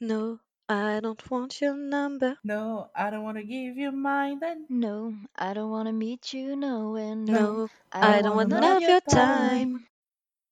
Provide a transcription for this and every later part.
No, I don't want your number. No, I don't want to give you mine then. No, I don't wanna meet you nowhere. No, No, I I don't want want none of your time. time.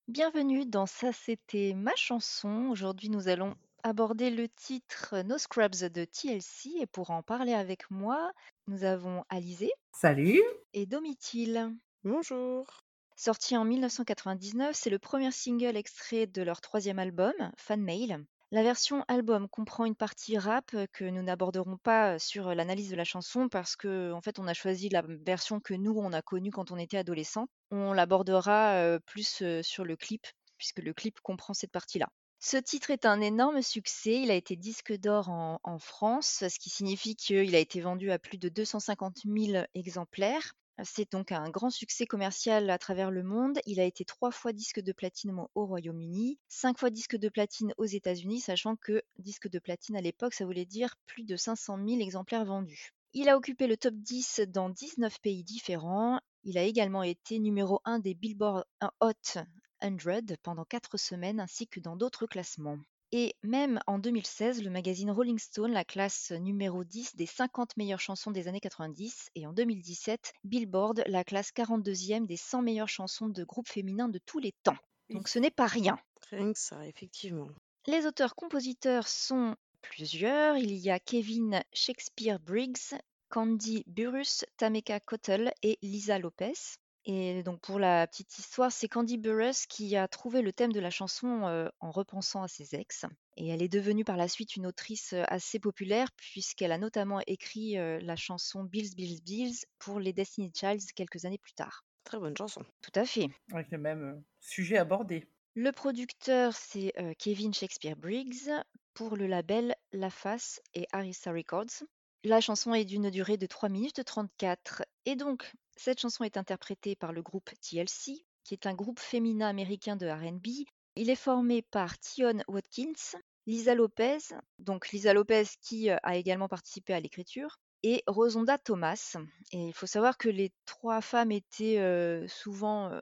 Bienvenue dans Ça c'était ma chanson. Aujourd'hui nous allons aborder le titre No Scrubs de TLC et pour en parler avec moi, nous avons Alizé Salut. et Domitil. Bonjour. Sorti en 1999, c'est le premier single extrait de leur troisième album, Fan Mail. La version album comprend une partie rap que nous n'aborderons pas sur l'analyse de la chanson parce que en fait on a choisi la version que nous on a connue quand on était adolescent. On l'abordera euh, plus euh, sur le clip puisque le clip comprend cette partie-là. Ce titre est un énorme succès. Il a été disque d'or en, France, ce qui signifie qu'il a été vendu à plus de 250 000 exemplaires. C'est donc un grand succès commercial à travers le monde. Il a été trois fois disque de platine au- au Royaume-Uni, cinq fois disque de platine aux États-Unis, sachant que disque de platine à l'époque, ça voulait dire plus de 500 000 exemplaires vendus. Il a occupé le top 10 dans 19 pays différents. Il a également été numéro 1 des Billboard Hot 100 pendant 4 semaines, ainsi que dans d'autres classements. Et même en 2016, le magazine Rolling Stone la classe numéro 10 des 50 meilleures chansons des années 90 et en 2017, Billboard la classe 42e des 100 meilleures chansons de groupes féminins de tous les temps. Donc ce n'est pas rien. Rien que ça, effectivement. Les auteurs-compositeurs sont plusieurs. Il y a Kevin Shakespeare Briggs, Candy Burrus, Tameka Cottle et Lisa Lopez. Et donc pour la petite histoire, c'est Candy Burrus qui a trouvé le thème de la chanson euh, en repensant à ses ex. Et elle est devenue par la suite une autrice assez populaire puisqu'elle a notamment écrit euh, la chanson Bills, Bills, Bills pour les Destiny Childs quelques années plus tard. Très bonne chanson. Tout à fait. Avec le même sujet abordé. Le producteur, c'est euh, Kevin Shakespeare Briggs pour le label La Face et Arista Records. La chanson est d'une durée de 3 minutes 34. Et donc, cette chanson est interprétée par le groupe TLC, qui est un groupe féminin américain de RB. Il est formé par Tion Watkins, Lisa Lopez, donc Lisa Lopez qui euh, a également participé à l'écriture, et Rosonda Thomas. Et il faut savoir que les trois femmes étaient euh, souvent euh,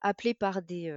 appelées par des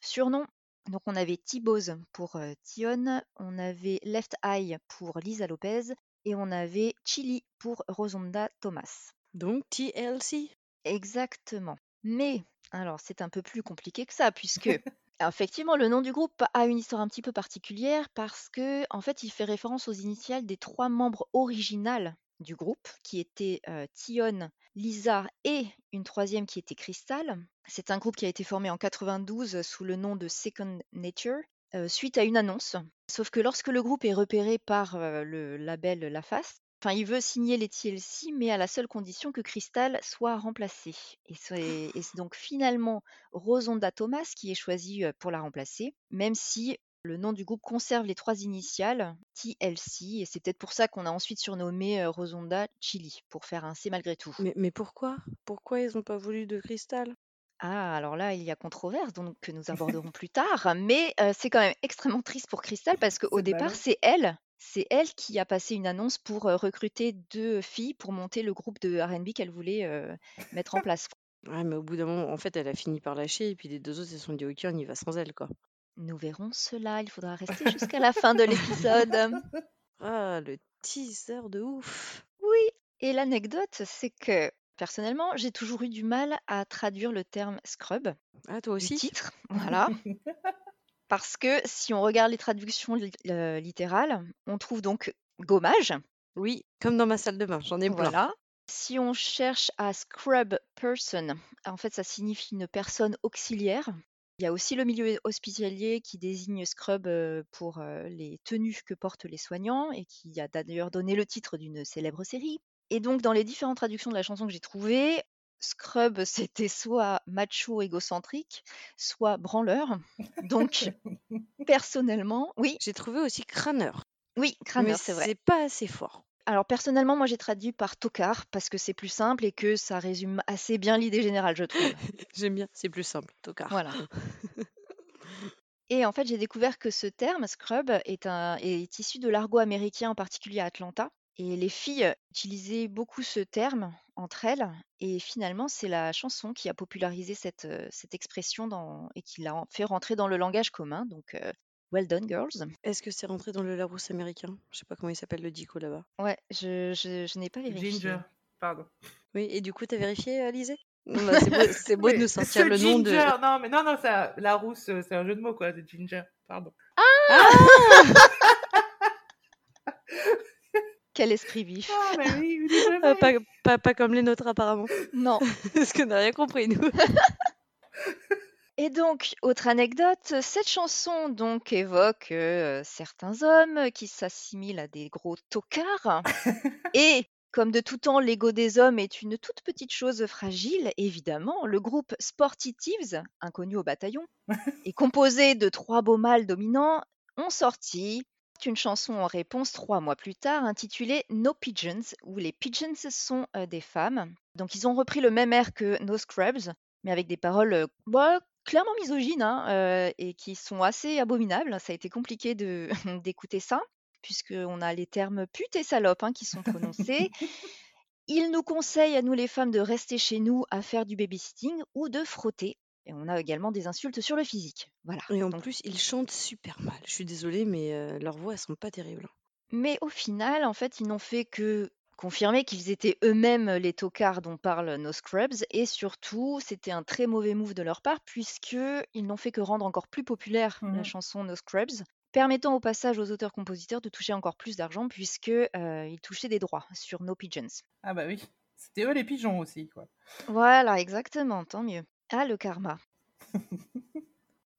surnoms. Donc on avait T-Boz pour Tion, on avait Left Eye pour Lisa Lopez et on avait Chili pour Rosonda Thomas. Donc TLC. Exactement. Mais alors c'est un peu plus compliqué que ça puisque effectivement le nom du groupe a une histoire un petit peu particulière parce que en fait il fait référence aux initiales des trois membres originales du groupe qui étaient euh, Tion, Lisa et une troisième qui était Crystal. C'est un groupe qui a été formé en 92 sous le nom de Second Nature suite à une annonce. Sauf que lorsque le groupe est repéré par le label La Enfin, il veut signer les TLC, mais à la seule condition que Crystal soit remplacée. Et c'est donc finalement Rosonda Thomas qui est choisie pour la remplacer, même si le nom du groupe conserve les trois initiales, TLC, et c'est peut-être pour ça qu'on a ensuite surnommé Rosonda Chili, pour faire un C malgré tout. Mais, mais pourquoi? Pourquoi ils n'ont pas voulu de cristal Ah, alors là, il y a controverse, donc que nous aborderons plus tard, mais euh, c'est quand même extrêmement triste pour Crystal parce qu'au C'est départ, ballot. c'est elle, c'est elle qui a passé une annonce pour euh, recruter deux filles pour monter le groupe de R&B qu'elle voulait euh, mettre en place. Ouais, mais au bout d'un moment, en fait, elle a fini par lâcher et puis les deux autres, se sont dit, ok, on y va sans elle, quoi. Nous verrons cela, il faudra rester jusqu'à la fin de l'épisode. Ah, le teaser de ouf. Oui, et l'anecdote, c'est que personnellement, j'ai toujours eu du mal à traduire le terme scrub Ah, toi du aussi? titre, voilà. Parce que si on regarde les traductions li- euh, littérales, on trouve donc gommage, Oui, comme dans ma salle de bain, j'en ai plein. voilà. Si on cherche à scrub person, en fait, ça signifie une personne auxiliaire. Il y a aussi le milieu hospitalier qui désigne scrub euh, pour euh, les tenues que portent les soignants et qui a d'ailleurs donné le titre d'une célèbre série. Et donc, dans les différentes traductions de la chanson que j'ai trouvées, scrub, c'était soit macho égocentrique, soit branleur. Donc, personnellement, oui, J'ai trouvé aussi crâneur. oui, crâneur, c'est vrai. c'est pas assez fort. Alors personnellement, moi j'ai traduit par tocard parce que c'est plus simple et que ça résume assez bien l'idée générale, je trouve. J'aime bien, c'est plus simple, tocard. Voilà. Et en fait, j'ai découvert que ce terme, scrub, est, un, est issu de l'argot américain, en particulier à Atlanta. Et les filles utilisaient beaucoup ce terme entre elles. Et finalement, c'est la chanson qui a popularisé cette, cette expression dans, et qui l'a en- fait rentrer dans le langage commun. Donc, euh, well done, girls. Est-ce que c'est rentré dans le Larousse américain? Je sais pas comment il s'appelle le dico là-bas. Ouais, je, je, je n'ai pas vérifié. Ginger, pardon. Oui, et du coup, t'as vérifié, Alizé Bah, C'est beau, c'est beau de nous sortir ce le nom de. Ginger, non, mais non, non, ça, la rousse, euh, c'est un jeu de mots, quoi, c'est Ginger, pardon. Quel esprit vif. Ah, mais oui, oui, oui, oui. pas, pas, pas comme les nôtres, apparemment. Non. Parce qu'on n'a rien compris, nous. Et donc, autre anecdote, cette chanson donc évoque euh, certains hommes qui s'assimilent à des gros tocards. Et comme de tout temps, l'ego des hommes est une toute petite chose fragile, évidemment, le groupe Sporty Thieves, inconnu au bataillon, et composé de trois beaux mâles dominants, ont sorti une chanson en réponse trois mois plus tard intitulée No Pigeons, où les pigeons sont euh, des femmes. Donc ils ont repris le même air que No Scrubs, mais avec des paroles euh, bah, clairement misogynes hein, euh, et qui sont assez abominables. Ça a été compliqué d'écouter ça, puisqu'on a les termes pute et salope hein, qui sont prononcés. Ils nous conseillent à nous les femmes de rester chez nous à faire du babysitting ou de frotter. Et on a également des insultes sur le physique. Voilà. Et en Donc, plus, ils chantent super mal. Je suis désolée, mais euh, leurs voix, elles sont pas terribles. Mais au final, en fait, ils n'ont fait que confirmer qu'ils étaient eux-mêmes les tocards dont parlent nos Scrubs, et surtout, c'était un très mauvais move de leur part, puisqu'ils n'ont fait que rendre encore plus populaire la Mhm. chanson No Scrubs, permettant au passage aux auteurs-compositeurs de toucher encore plus d'argent, puisqu'ils touchaient des droits sur No Pigeons. Ah bah oui, c'était eux les pigeons aussi, quoi. Voilà, exactement, tant mieux. Ah, le karma.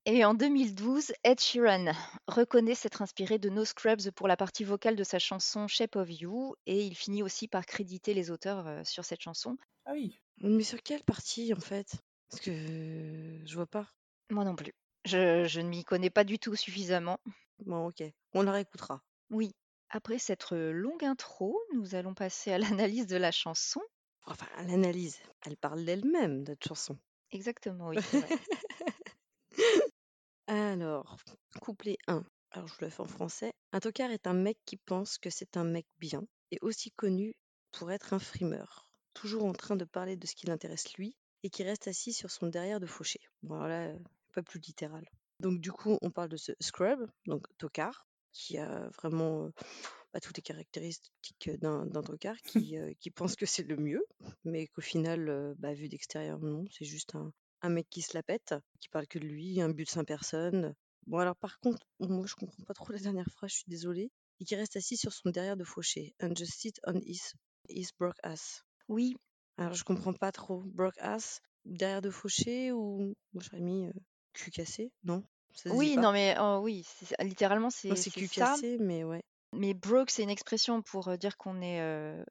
Et en 2012, Ed Sheeran reconnaît s'être inspiré de No Scrubs pour la partie vocale de sa chanson Shape of You, et il finit aussi par créditer les auteurs euh, sur cette chanson. Ah oui. Mais sur quelle partie, en fait? Parce que euh, je vois pas. Moi non plus. Je, je ne m'y connais pas du tout suffisamment. Bon, ok. On la réécoutera. Oui. Après cette euh, longue intro, nous allons passer à l'analyse de la chanson. Enfin, l'analyse, elle parle d'elle-même, notre chanson. Exactement, oui. Alors, couplet 1. Alors, je vous la fais en français. Un tocard est un mec qui pense que c'est un mec bien et aussi connu pour être un frimeur, toujours en train de parler de ce qui l'intéresse lui et qui reste assis sur son derrière de fauché. Bon, alors là, pas plus littéral. Donc, du coup, on parle de ce scrub, donc tocard, qui a vraiment euh, bah, toutes les caractéristiques d'un d'un tocard qui, euh, qui pense que c'est le mieux, mais qu'au final, euh, bah, vu d'extérieur, non, c'est juste un, un mec qui se la pète, qui parle que de lui, un but de cinq personnes. Bon, alors par contre, moi je comprends pas trop la dernière phrase, je suis désolée. Et qui reste assis sur son derrière de fauché. And just sit on his, his broke ass. Oui, Alors je comprends pas trop. Broke ass, derrière de fauché ou. Moi j'aurais mis euh, cul cassé, non? Ça oui, non mais oh, oui, c'est- littéralement Non, c'est c'est c'est cul ça. cassé, mais ouais. Mais broke, c'est une expression pour dire qu'on est, euh,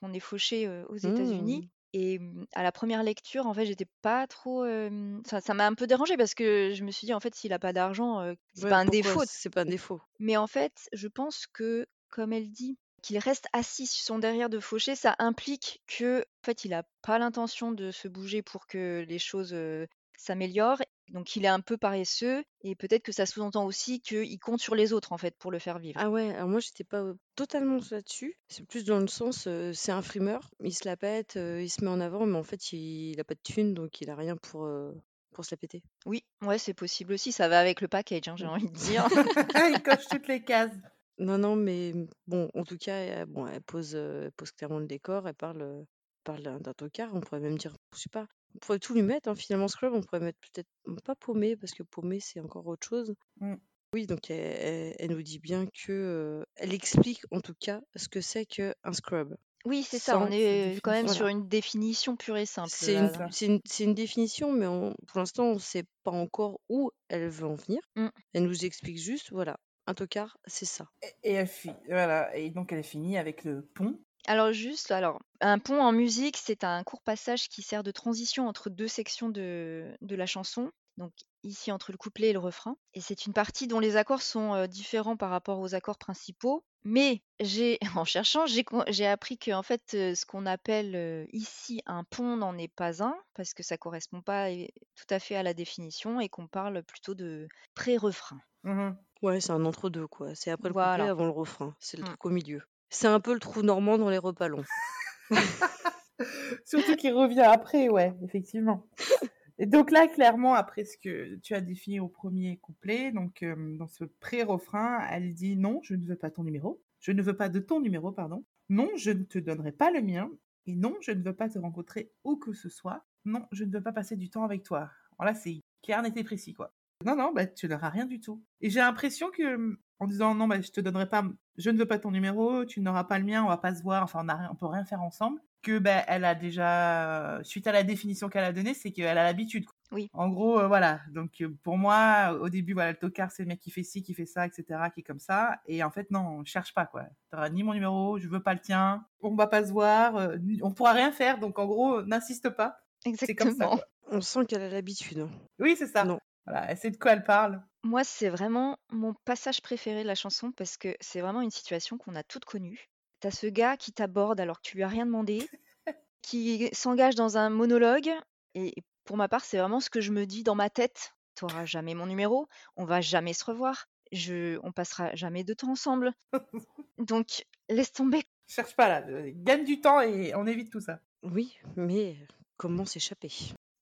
qu'on est fauché euh, aux États-Unis. Mmh. Et mmh, à la première lecture, en fait, j'étais pas trop. euh, Ça, ça m'a un peu dérangé parce que je me suis dit, en fait, s'il a pas d'argent, euh, c'est Ouais, pas un pourquoi défaut. C'est pas un défaut? Mais en fait, je pense que, comme elle dit, qu'il reste assis sur son derrière de fauché, ça implique que, en fait, il a pas l'intention de se bouger pour que les choses euh, s'améliorent. Donc, il est un peu paresseux et peut-être que ça sous-entend aussi qu'il compte sur les autres, en fait, pour le faire vivre. Ah ouais, alors moi j'étais pas totalement là-dessus. C'est plus dans le sens, euh, c'est un frimeur, il se la pète, euh, il se met en avant, mais en fait il, il a pas de thune, donc il a rien pour, euh, pour se la péter. Oui, ouais, c'est possible aussi. Ça va avec le package, hein, j'ai Mm. envie de dire. Il coche toutes les cases. Non, non, mais bon, en tout cas, elle, bon, elle pose, elle pose clairement le décor, elle parle, parle d'un d'un tocard, on pourrait même dire, je sais pas, on pourrait tout lui mettre, hein, finalement Scrub, on pourrait mettre peut-être, pas paumé, parce que paumé c'est encore autre chose. Mm. Oui, donc elle, elle- elle nous dit bien que, euh, elle explique en tout cas ce que c'est qu'un scrub. Oui, c'est ça. On est quand même Voilà. sur une définition pure et simple. C'est une, définition, mais on- pour l'instant, on ne sait pas encore où elle veut en venir. Mm. Elle nous explique juste, voilà, un tocard, c'est ça. Et, et elle fi- voilà. Et donc elle finit avec le pont. Alors juste, alors un pont en musique, c'est un court passage qui sert de transition entre deux sections de, de la chanson. Donc ici entre le couplet et le refrain. Et c'est une partie dont les accords sont euh, différents par rapport aux accords principaux. Mais j'ai, en cherchant, j'ai, con- j'ai appris que en fait, euh, ce qu'on appelle euh, ici un pont n'en est pas un, parce que ça correspond pas tout à fait à la définition et qu'on parle plutôt de pré-refrain. Mhm. Ouais, c'est un entre-deux, quoi. C'est après le couplet, Voilà. avant le refrain. C'est le Mm. truc au milieu. C'est un peu le trou normand dans les repas longs. Surtout qu'il revient après, ouais, effectivement. Et donc là, clairement, après ce que tu as défini au premier couplet, donc euh, dans ce pré-refrain, elle dit non, je ne veux pas ton numéro. Je ne veux pas de ton numéro, pardon. Non, je ne te donnerai pas le mien. Et non, je ne veux pas te rencontrer où que ce soit. Non, je ne veux pas passer du temps avec toi. Voilà, c'est clair, net et précis, quoi. Non, non, bah, tu n'auras rien du tout. Et j'ai l'impression que, en disant non, bah, je te donnerai pas, je ne veux pas ton numéro, tu n'auras pas le mien, on va pas se voir, enfin, on, a rien- on peut rien faire ensemble, que, bah, elle a déjà, suite à la définition qu'elle a donnée, c'est qu'elle a l'habitude. Oui. En gros, euh, voilà. Donc, euh, pour moi, au début, voilà, le tocard, c'est le mec qui fait ci, qui fait ça, etc., qui est comme ça. Et en fait, non, cherche pas, quoi. T'auras ni mon numéro, je veux pas le tien, on va pas se voir, euh, on pourra rien faire. Donc, en gros, n'insiste pas. C'est comme ça, Exactement. On sent qu'elle a l'habitude. Oui, c'est ça. Non. Voilà, elle sait de quoi elle parle. Moi, c'est vraiment mon passage préféré de la chanson parce que c'est vraiment une situation qu'on a toutes connue. T'as ce gars qui t'aborde alors que tu lui as rien demandé, qui s'engage dans un monologue. Et pour ma part, c'est vraiment ce que je me dis dans ma tête. T'auras jamais mon numéro, on va jamais se revoir, je, on passera jamais de temps ensemble. Donc, laisse tomber. Cherche pas, là. Gagne du temps et on évite tout ça. Oui, mais comment s'échapper?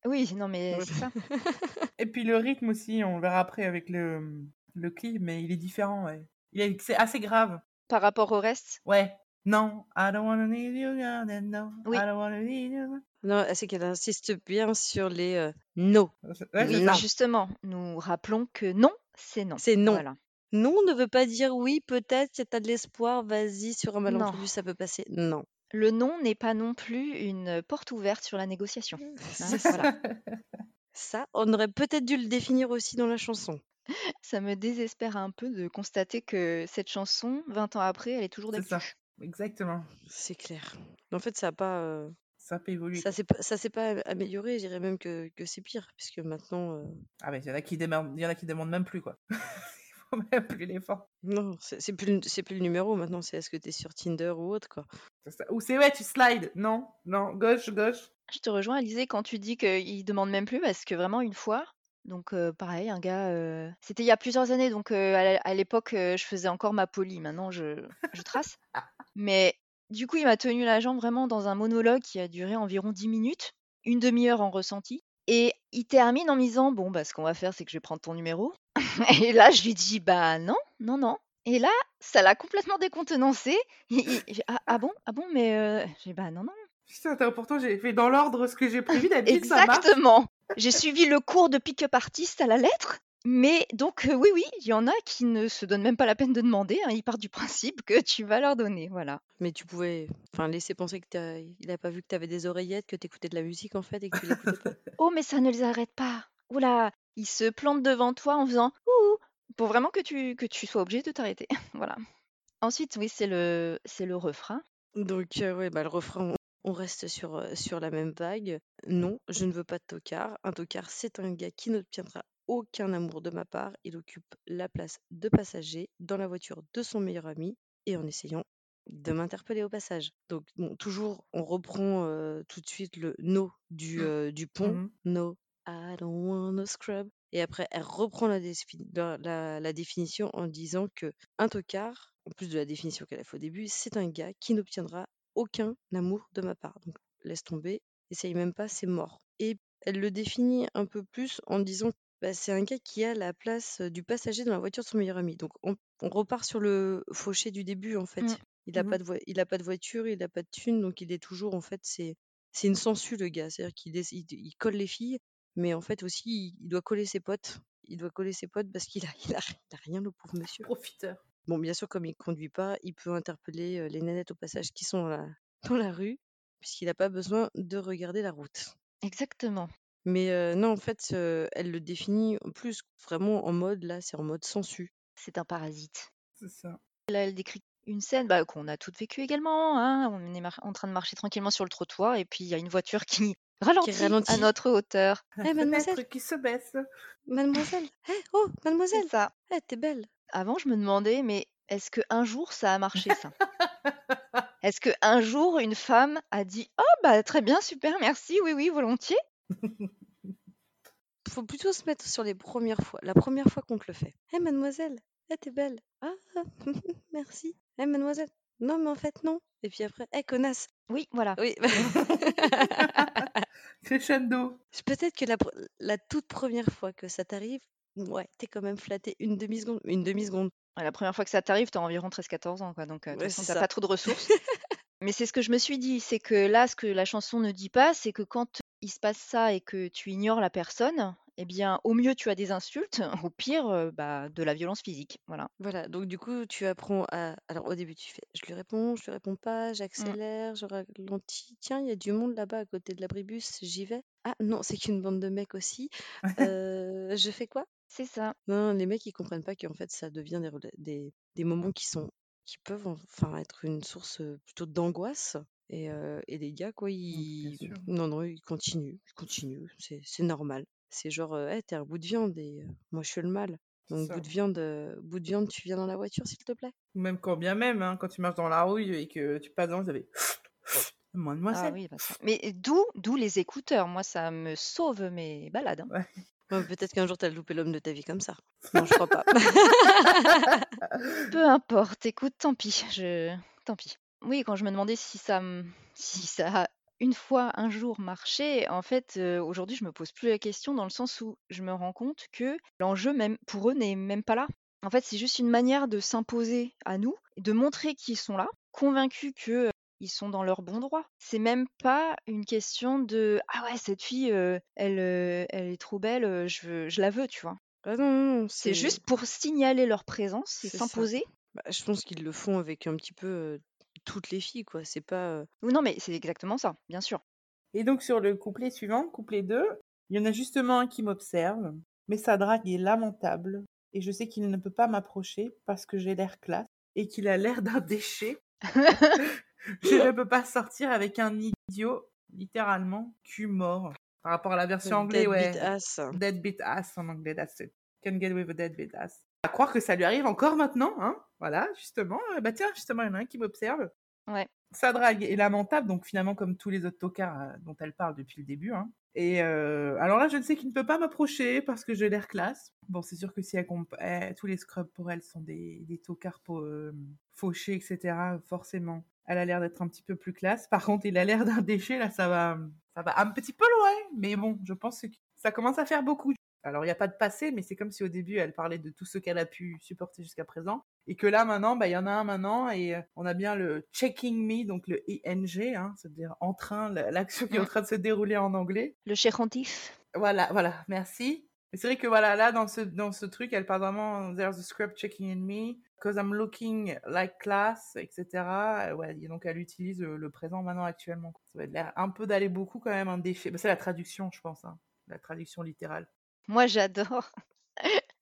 Oui, non, mais c'est ça. Et puis le rythme aussi, on le verra après avec le, le clip, mais il est différent, ouais. Il est, c'est assez grave. Par rapport au reste, Ouais. Non, I don't wanna need you, no. Oui. I don't wanna need you. Non, c'est qu'elle insiste bien sur les euh, no. Ouais, oui, justement, nous rappelons que non, c'est non. C'est non. Voilà. Non ne veut pas dire oui, peut-être, si t'as de l'espoir, vas-y, sur un Non. malentendu, ça peut passer. Non. Le non n'est pas non plus une porte ouverte sur la négociation. hein, C'est voilà. ça. Ça, on aurait peut-être dû le définir aussi dans la chanson. Ça me désespère un peu de constater que cette chanson, 20 ans après, elle est toujours C'est ça. d'actu. Exactement. C'est clair. En fait, ça a pas, euh, Ça peut évoluer. ça s'est pas, ça s'est pas amélioré. Je dirais même que, que c'est pire, puisque maintenant, euh, Ah, mais il y en a qui demandent, il y en a qui demandent même plus, quoi. Même plus l'effort. non, c'est c'est plus, plus le numéro. Maintenant, c'est est-ce que t'es sur Tinder ou autre, quoi. C'est ça. Ou c'est ouais, tu slides. Non, non, gauche, gauche. Je te rejoins, Alizé, quand tu dis qu'il demande même plus, parce que vraiment, une fois, donc euh, pareil, un gars, euh, c'était il y a plusieurs années, donc euh, à l'époque, euh, je faisais encore ma polie, maintenant je, je trace. Mais du coup, il m'a tenu la jambe vraiment dans un monologue qui a duré environ 10 minutes, une demi-heure en ressenti. Et il termine en me disant, bon, bah, ce qu'on va faire, c'est que je vais prendre ton numéro. Et là, je lui dis, bah non, non, non. Et là, ça l'a complètement décontenancé. Il- il- ah, ah bon, ah bon, mais euh, j'ai dit, bah non, non. Putain, attends, pourtant j'ai fait dans l'ordre ce que j'ai prévu d'habitude, ça marche. Exactement. J'ai suivi le cours de pick-up artist à la lettre. Mais donc, euh, oui, oui, il y en a qui ne se donnent même pas la peine de demander. hein, Ils partent du principe que tu vas leur donner. Voilà. Mais tu pouvais, enfin, laisser penser que t'as, il a pas vu que t'avais des oreillettes, que t'écoutais de la musique en fait, et que tu l'écoutais pas. Oh, mais ça ne les arrête pas. Oula, ils se plantent devant toi en faisant ouh pour vraiment que tu, que tu sois obligé de t'arrêter. voilà. Ensuite, oui, c'est le, c'est le refrain. Donc, euh, ouais, bah, le refrain, on on reste sur, euh, sur la même vague. Non, je ne veux pas de tocard. Un tocard, c'est un gars qui n'obtiendra aucun amour de ma part. Il occupe la place de passager dans la voiture de son meilleur ami et en essayant de m'interpeller au passage. Donc, bon, toujours, on reprend euh, tout de suite le no du, euh, du pont. Mhm. No, I don't want no scrub. Et après, elle reprend la, défi- la- la- la définition en disant que un tocard, en plus de la définition qu'elle a fait au début, c'est un gars qui n'obtiendra aucun amour de ma part. Donc, laisse tomber, essaye même pas, c'est mort. Et elle le définit un peu plus en disant bah, c'est un gars qui a la place du passager dans la voiture de son meilleur ami. Donc, on, on repart sur le fauché du début, en fait. Mm. Il n'a Mhm. pas, de voi- il a pas de voiture, il n'a pas de thune, donc il est toujours, en fait, c'est c'est une sangsue, le gars. C'est-à-dire qu'il il, il colle les filles, mais en fait aussi, il, il doit coller ses potes. Il doit coller ses potes parce qu'il a, il a, il a rien, le pauvre monsieur. Profiteur. Bon, bien sûr, comme il conduit pas, il peut interpeller les nanettes au passage qui sont dans la, dans la rue, puisqu'il n'a pas besoin de regarder la route. Exactement. Mais non, en fait, elle le définit en plus vraiment en mode, là, c'est en mode sensu. C'est un parasite. C'est ça. Là, elle décrit une scène bah, qu'on a toutes vécue également. hein. On est mar- en train de marcher tranquillement sur le trottoir et puis il y a une voiture qui Ralentis à ralentit. notre hauteur. La Eh, mademoiselle. fenêtre qui se baisse. Mademoiselle, eh, oh, C'est mademoiselle, ça. eh, t'es belle. Avant, je me demandais, mais est-ce qu'un jour ça a marché ça? Est-ce qu'un jour une femme a dit Oh, bah très bien, super, merci, oui, oui, volontiers? Faut plutôt se mettre sur les premières fois. La première fois qu'on te le fait. Eh, mademoiselle, eh, t'es belle. Ah, merci. Eh, mademoiselle. Non, mais en fait, non. Et puis après, eh, connasse. Oui, voilà. Oui. Crescendo. Peut-être que la, toute première fois que ça t'arrive, ouais, t'es quand même flatté une demi-seconde. Une demi-seconde. La première fois que ça t'arrive, t'as environ 13-14 ans, quoi. Donc, euh, de toute Ouais, façon, c'est t'as pas trop de ressources. Mais c'est ce que je me suis dit, c'est que là, ce que la chanson ne dit pas, c'est que quand il se passe ça et que tu ignores la personne, eh bien, au mieux, tu as des insultes, au pire, euh, bah, de la violence physique. Voilà. Voilà, donc du coup, tu apprends à... Alors au début, tu fais, je lui réponds, je lui réponds pas, Mm. j'accélère, je ralentis. Tiens, il y a du monde là-bas à côté de l'abribus, j'y vais. Ah non, c'est qu'une bande de mecs aussi. Euh, je fais quoi? C'est ça. Non, les mecs, ils comprennent pas qu'en fait, ça devient des, rela- des, des moments qui sont, qui peuvent enfin être une source euh, plutôt d'angoisse. Et, euh, et les gars, quoi, bien ils... sûr. Non, non, ils continuent, ils continuent, c'est, c'est normal. C'est genre, euh, Hey, t'es un bout de viande et euh, moi, je suis le mal. Donc, ça. bout de viande, euh, bout de viande, tu viens dans la voiture, s'il te plaît? Ou même quand bien même, hein, quand tu marches dans la rue et que tu passes devant, vous avez Ah Mademoiselle. oui, bah ça. Mais d'où, d'où les écouteurs? Moi, ça me sauve mes balades. hein. Ouais, peut-être qu'un jour, t'as loupé l'homme de ta vie comme ça. Non, je crois pas. Peu importe, écoute, tant pis, je... tant pis. Oui, quand je me demandais si ça, si ça a une fois, un jour marché, en fait, aujourd'hui, je me pose plus la question dans le sens où je me rends compte que l'enjeu, même pour eux, n'est même pas là. En fait, c'est juste une manière de s'imposer à nous, de montrer qu'ils sont là, convaincus que euh, ils sont dans leur bon droit. C'est même pas une question de ah ouais, cette fille, elle, elle est trop belle, je veux, je la veux, tu vois. Ah non, non, non, C'est c'est juste pour signaler leur présence et c'est ça. s'imposer Bah, je pense qu'ils le font avec un petit peu toutes les filles, quoi. C'est pas. euh, non, mais c'est exactement ça, bien sûr. Et donc sur le couplet suivant, couplet 2, il y en a justement un qui m'observe, mais sa drague est lamentable, et je sais qu'il ne peut pas m'approcher parce que j'ai l'air classe, et qu'il a l'air d'un déchet. je ne peux pas sortir avec un idiot, littéralement, cul mort. Par rapport à la version anglaise, deadbeat ouais. ass. Deadbeat ass en anglais, that's it. Can get with a deadbeat ass. À croire que ça lui arrive encore maintenant, hein? Voilà, justement. Euh, Bah tiens, justement, il y en a un qui m'observe. Ouais. Sa drague est lamentable, donc finalement comme tous les autres tocards euh, dont elle parle depuis le début. Hein. Et euh, alors là, je ne sais qu'il ne peut pas m'approcher parce que j'ai l'air classe. Bon, c'est sûr que si elle comp- eh, tous les scrubs pour elle sont des, des tocards euh, fauchés, etc., forcément, elle a l'air d'être un petit peu plus classe. Par contre, il a l'air d'un déchet, là, ça va, ça va un petit peu loin. Mais bon, je pense que ça commence à faire beaucoup. Alors, il n'y a pas de passé, mais c'est comme si au début, elle parlait de tout ce qu'elle a pu supporter jusqu'à présent. Et que là, maintenant, bah, il y en a un maintenant, et on a bien le checking me, donc le ING, hein, c'est-à-dire en train, la- l'action qui est en train de se dérouler en anglais. Le chérantif. Voilà, voilà, merci. Mais c'est vrai que voilà, là, dans ce, dans ce truc, elle parle vraiment, there's a script checking in me, cause I'm looking like class, etc. Euh, Ouais, et donc elle utilise le présent maintenant actuellement. Ça va être l'air un peu d'aller beaucoup quand même, un déchet. Bah, c'est la traduction, je pense, hein, la traduction littérale. Moi, j'adore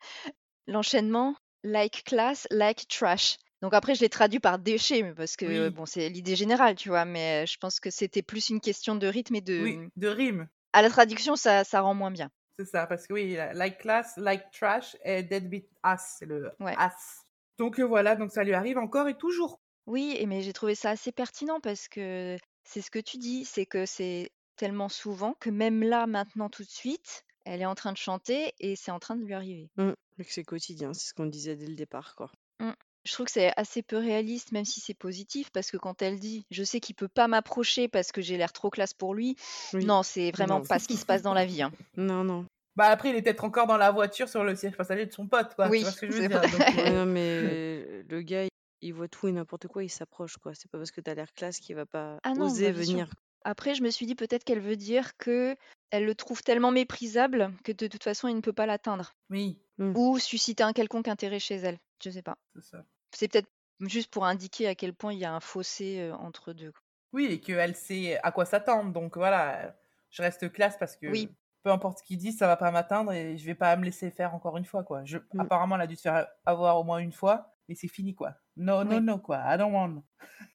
l'enchaînement like class, like trash. Donc après, je l'ai traduit par déchet, mais parce que Oui. bon, c'est l'idée générale, tu vois. Mais euh, je pense que c'était plus une question de rythme et de. Oui, de rime. À la traduction, ça, ça rend moins bien. C'est ça, parce que oui, like class, like trash et deadbeat ass, c'est le Ouais. ass. Donc euh, voilà, donc ça lui arrive encore et toujours. Oui, et mais j'ai trouvé ça assez pertinent parce que c'est ce que tu dis, c'est que c'est tellement souvent que même là, maintenant, tout de suite, elle est en train de chanter et c'est en train de lui arriver. Que c'est quotidien, c'est ce qu'on disait dès le départ, quoi. Mm. Je trouve que c'est assez peu réaliste, même si c'est positif, parce que quand elle dit je sais qu'il peut pas m'approcher parce que j'ai l'air trop classe pour lui, Oui. non, c'est vraiment Non. pas ce qui se passe dans la vie. hein. Non, non. Bah après, il est peut-être encore dans la voiture sur le siège passager de son pote, quoi. Oui, tu vois ce que je veux c'est dire. vrai. Donc, Ouais, non, mais le gars, il voit tout et n'importe quoi, il s'approche, quoi. C'est pas parce que t'as l'air classe qu'il va pas Ah non, oser bah, venir. Après, je me suis dit peut-être qu'elle veut dire que elle le trouve tellement méprisable que de toute façon, il ne peut pas l'atteindre oui, ou susciter un quelconque intérêt chez elle. Je sais pas. c'est ça. C'est peut-être juste pour indiquer à quel point il y a un fossé entre deux. Oui, et qu'elle sait à quoi s'attendre. Donc voilà, je reste classe parce que Oui. peu importe ce qu'il dit, ça va pas m'atteindre et je vais pas me laisser faire encore une fois, quoi. Je, Mm. Apparemment, elle a dû se faire avoir au moins une fois, mais c'est fini, quoi. No, no, Oui. no, quoi. I don't want.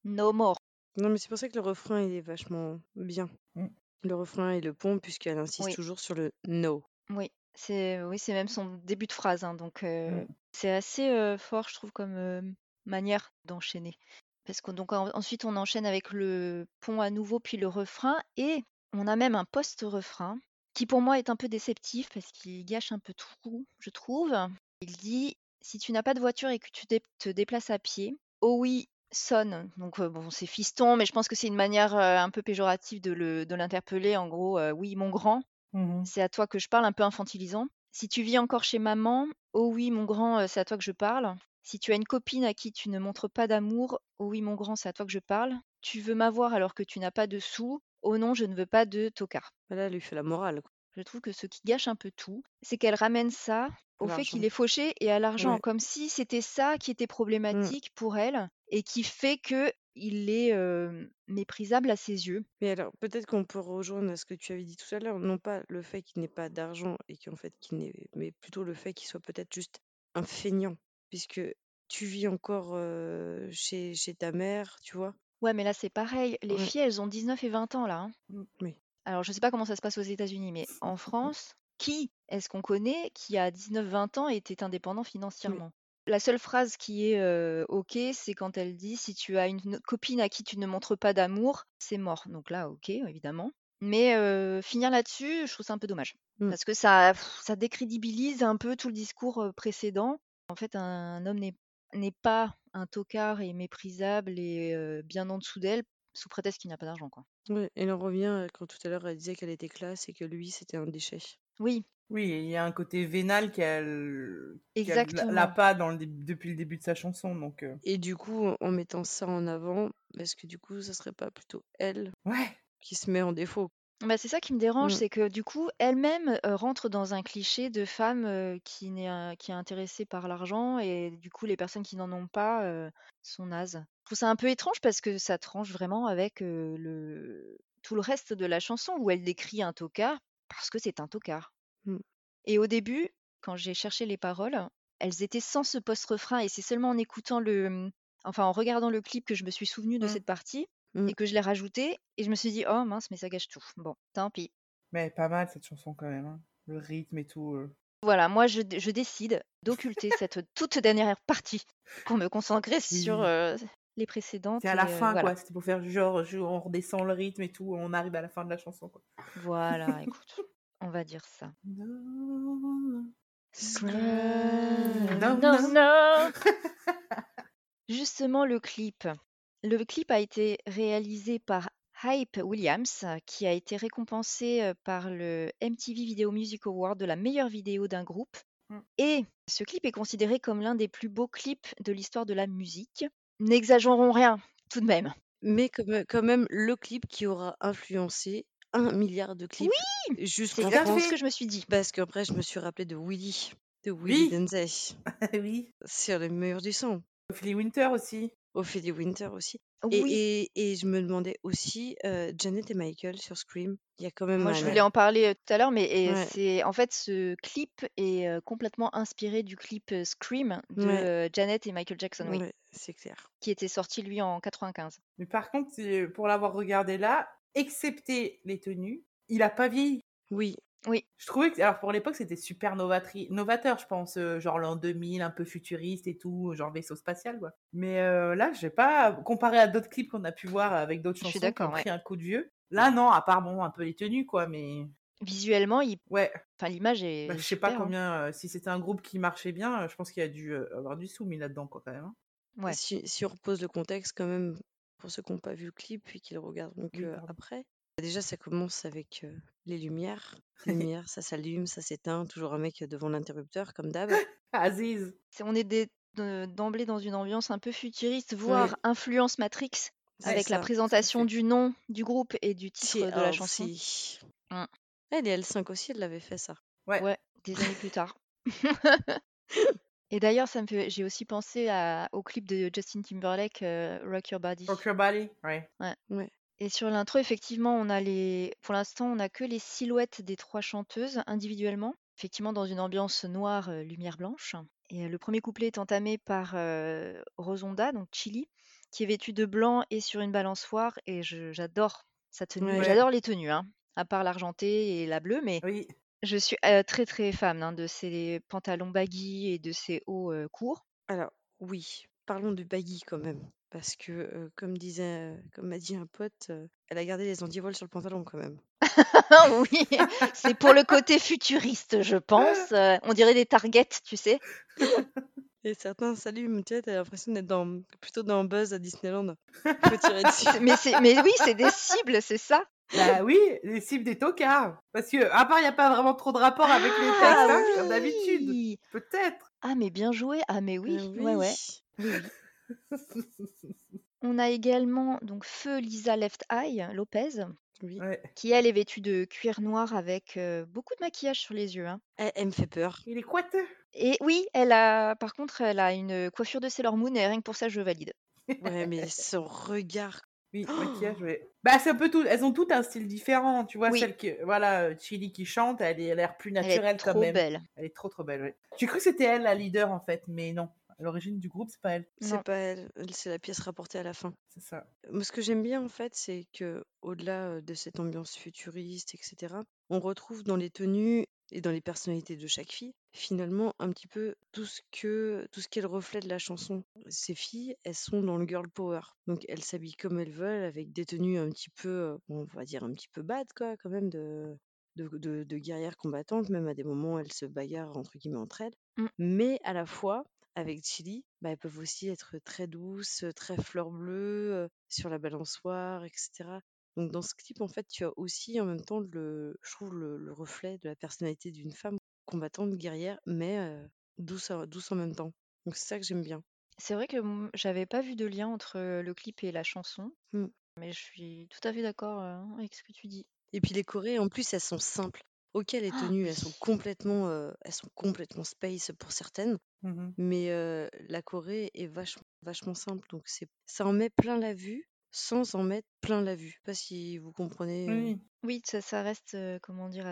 No more. Non, mais c'est pour ça que le refrain, il est vachement bien. Mm. Le refrain et le pont, puisqu'elle insiste Oui. toujours sur le no. Oui, c'est oui, c'est même son début de phrase, hein, donc heu, Mmh. c'est assez, heu, fort, je trouve, comme, heu, manière d'enchaîner. Parce que donc en ensuite, on enchaîne avec le pont à nouveau, puis le refrain et on a même un post-refrain qui, pour moi, est un peu déceptif parce qu'il gâche un peu tout, je trouve. Il dit: «Si tu n'as pas de voiture et que tu dé te déplaces à pied, oh oui, sonne». Donc heu, bon, c'est fiston, mais je pense que c'est une manière, heu, un peu péjorative de le de l'interpeller. En gros, heu: «Oui, mon grand, Mmh c'est à toi que je parle», un peu infantilisant. «Si tu vis encore chez maman, oh oui, mon grand, heu, c'est à toi que je parle. Si tu as une copine à qui tu ne montres pas d'amour, oh oui, mon grand, c'est à toi que je parle. Tu veux m'avoir alors que tu n'as pas de sous, oh non, je ne veux pas de tocard». Bah, là, elle lui fait la morale, quoi. Je trouve que ce qui gâche un peu tout, c'est qu'elle ramène ça au fait qu'il est fauché et à l'argent, Ouais. comme si c'était ça qui était Mmh. problématique pour elle et qui fait qu'il est, hem, méprisable à ses yeux. Mais alors, peut-être qu'on peut rejoindre ce que tu avais dit tout à l'heure, non pas le fait qu'il n'ait pas d'argent et qu'en fait qu'il n'ait mais plutôt le fait qu'il soit peut-être juste un feignant. Puisque tu vis encore, chez chez ta mère, tu vois? Ouais, mais là, c'est pareil. Les Ouais. filles, elles ont 19 et 20 ans là, hein. Mmh. Oui. Alors, je sais pas comment ça se passe aux États-Unis, mais en France, qui est-ce qu'on connaît qui à 19-20 ans était indépendant financièrement? La seule phrase qui est, heu, OK, c'est quand elle dit: «Si tu as une copine à qui tu ne montres pas d'amour, c'est mort». Donc là, OK, évidemment. Mais heu, finir là-dessus, je trouve ça un peu dommage. Mmh. Parce que ça ça décrédibilise un peu tout le discours, heu, précédent. En fait, un homme n'est n'est pas un tocard et méprisable et heu, bien en dessous d'elle, sous prétexte qu'il n'a pas d'argent, quoi. Ouais, elle en revient, heu, quand tout à l'heure elle disait qu'elle était classe et que lui, c'était un déchet. Oui, Oui, il y a un côté vénal qu'elle exactement. pas dans le début depuis le début de sa chanson, donc heu Et du coup, en mettant ça en avant, est-ce que du coup, ça serait pas plutôt elle ouais! qui se met en défaut? Bah, c'est ça qui me dérange, Mmh. c'est que du coup, elle-même, heu, rentre dans un cliché de femme, heu, qui n'est, heu, qui est intéressée par l'argent et du coup, les personnes qui n'en ont pas, sont nazes. Je trouve ça un peu étrange parce que ça tranche vraiment avec, le tout le reste de la chanson où elle décrit un tocard parce que c'est un tocard. Mmh. Et au début, quand j'ai cherché les paroles, elles étaient sans ce post-refrain et c'est seulement en écoutant le, enfin en regardant le clip que je me suis souvenue de Mmh. cette partie Mmh. et que je l'ai rajoutée et je me suis dit: «Oh mince, mais ça gâche tout. Bon, tant pis». Mais pas mal cette chanson quand même, hein. Le rythme et tout. Voilà, moi je décide d'occulter cette toute dernière partie pour me concentrer sur. les précédentes C'est à la heu, fin voilà. quoi, c'était pour faire genre je on redescend le rythme et tout, on arrive à la fin de la chanson quoi. Voilà, écoute, on va dire ça. No. Scream, No, no, no. no. Justement, le clip. Le clip a été réalisé par Hype Williams, qui a été récompensé, heu, par le MTV Video Music Award de la meilleure vidéo d'un groupe Mmh. et ce clip est considéré comme l'un des plus beaux clips de l'histoire de la musique. N'exagérons rien, tout de même. Mais quand même quand même le clip qui aura influencé 1 000 000 de clips Oui! C'est jusqu'en exactement ce France. que je me suis dit. Parce qu'après, je me suis rappelée de Willy, de Willy Oui! Denzey Oui. sur Les Meilleurs du Son. Ophélie Winter aussi. Ophélie Winter aussi. Oui. Et et et je me demandais aussi, Janet et Michael sur Scream. Il y a quand même Moi, un je voulais en parler, tout à l'heure, mais Ouais. c'est en fait, ce clip est, complètement inspiré du clip, Scream de, Ouais. Janet et Michael Jackson, oui, Ouais, c'est clair. qui était sorti lui en 95. Mais par contre, pour l'avoir regardé là, excepté les tenues, il a pas vieilli. Oui. Oui. Je trouvais que alors pour l'époque, c'était super novatri novateur, je pense, heu, genre l'an 2000, un peu futuriste et tout, genre vaisseau spatial, quoi. Mais heu, là, j'ai pas comparé à d'autres clips qu'on a pu voir avec d'autres chansons qui ont d'accord, ouais. pris un coup de vieux. Là, non, à part bon, un peu les tenues, quoi, mais Visuellement, il ouais, enfin l'image est bah, je sais pas hein. combien, heu, si c'était un groupe qui marchait bien, heu, je pense qu'il y a dû, avoir du sous mis là-dedans, quoi, quand même, hein. Ouais. Si si on repose le contexte quand même, pour ceux qui ont pas vu le clip puis qui le regardent donc après. Déjà, ça commence avec, heu, les lumières. Les lumières, ça s'allume, ça s'éteint, toujours un mec devant l'interrupteur comme d'hab. Aziz. C'est on est de d'emblée dans une ambiance un peu futuriste, voire influence Matrix, C'est avec la ça. présentation fait. du nom du groupe et du titre de la chanson. TLC. Mmh. Eh, les L5 aussi, elles l'avaient fait ça. Ouais. Ouais, des années plus tard. Et d'ailleurs, ça me fait j'ai aussi pensé à au clip de Justin Timberlake, heu, Rock Your Body. Rock Your Body, ouais. Ouais. Ouais. Et sur l'intro, effectivement, on a les pour l'instant, on a que les silhouettes des 3 chanteuses individuellement. Effectivement, dans une ambiance noire, heu, lumière blanche. Et heu, le premier couplet est entamé par, heu, Rosonda, donc Chilli, qui est vêtue de blanc et sur une balançoire et je j'adore sa tenue. Ouais. J'adore les tenues, hein. à part l'argenté et la bleue, mais Oui. je suis euh, très très fan hein, de ces pantalons baggy et de ces hauts euh, courts. Alors, oui, parlons de baggy quand même. Parce que, euh, comme disait, euh, comme m'a dit un pote, euh, elle a gardé les antivols sur le pantalon quand même. oui, c'est pour le côté futuriste, je pense. Euh, on dirait des targets, tu sais. Et certains s'allument, tu sais, t'as l'impression d'être dans, plutôt dans Buzz à Disneyland. Faut tirer dessus. mais, c'est- mais oui, c'est des cibles, c'est ça? Bah oui, les cibles des tocards. Parce que, à part, il n'y a pas vraiment trop de rapport avec les textes, Ah hein, comme d'habitude. oui. Peut-être. Ah, mais bien joué. Ah, mais oui, Ah ouais, ouais. Oui, oui. On a également donc Feu Lisa Left Eye Lopez, Oui. Ouais. qui elle est vêtue de cuir noir avec euh, beaucoup de maquillage sur les yeux. hein. Elle, elle me fait peur. Il est coiteux. Et oui, elle a, par contre, elle a une coiffure de Sailor Moon et rien que pour ça, je valide. Ouais, mais son regard. Oui, Oh maquillage, ouais. Bah, c'est un peu tout. Elles ont toutes un style différent. Tu vois, Oui. celle qui, voilà, euh, Chili qui chante, elle est- elle a l'air plus Elle est naturelle quand trop même. belle. Elle est trop trop belle, ouais. J'ai cru que c'était elle la leader en fait, mais non. À l'origine du groupe, c'est pas elle. C'est pas elle, c'est la pièce rapportée à la fin. C'est ça. Moi, ce que j'aime bien en fait, c'est que au-delà euh, de cette ambiance futuriste, etc., on retrouve dans les tenues et dans les personnalités de chaque fille, finalement, un petit peu tout ce que tout ce qui est le reflet de la chanson. Ces filles, elles sont dans le girl power, donc elles s'habillent comme elles veulent, avec des tenues un petit peu, euh, on va dire un petit peu bad, quoi, quand même de de, de, de guerrières combattantes, même à des moments elles se bagarrent entre guillemets entre elles, Mm. mais à la fois avec Chili, bah, elles peuvent aussi être très douces, très fleur bleue, euh, sur la balançoire, etc. Donc dans ce clip, en fait, tu as aussi en même temps le, je trouve le, le reflet de la personnalité d'une femme combattante, guerrière, mais euh, douce, en- douce en même temps. Donc c'est ça que j'aime bien. C'est vrai que j'avais pas vu de lien entre le clip et la chanson, Mm. mais je suis tout à fait d'accord euh, avec ce que tu dis. Et puis les chorés, en plus, elles sont simples. Ok, les Ah, tenues, oui. elles sont complètement, euh, elles sont complètement space pour certaines, Mhm. mais euh, la choré est vachement, vachement simple. Donc c'est, ça en met plein la vue sans en mettre plein la vue. Je sais pas si vous comprenez. euh. Oui. Oui, ça, ça reste, euh, comment dire,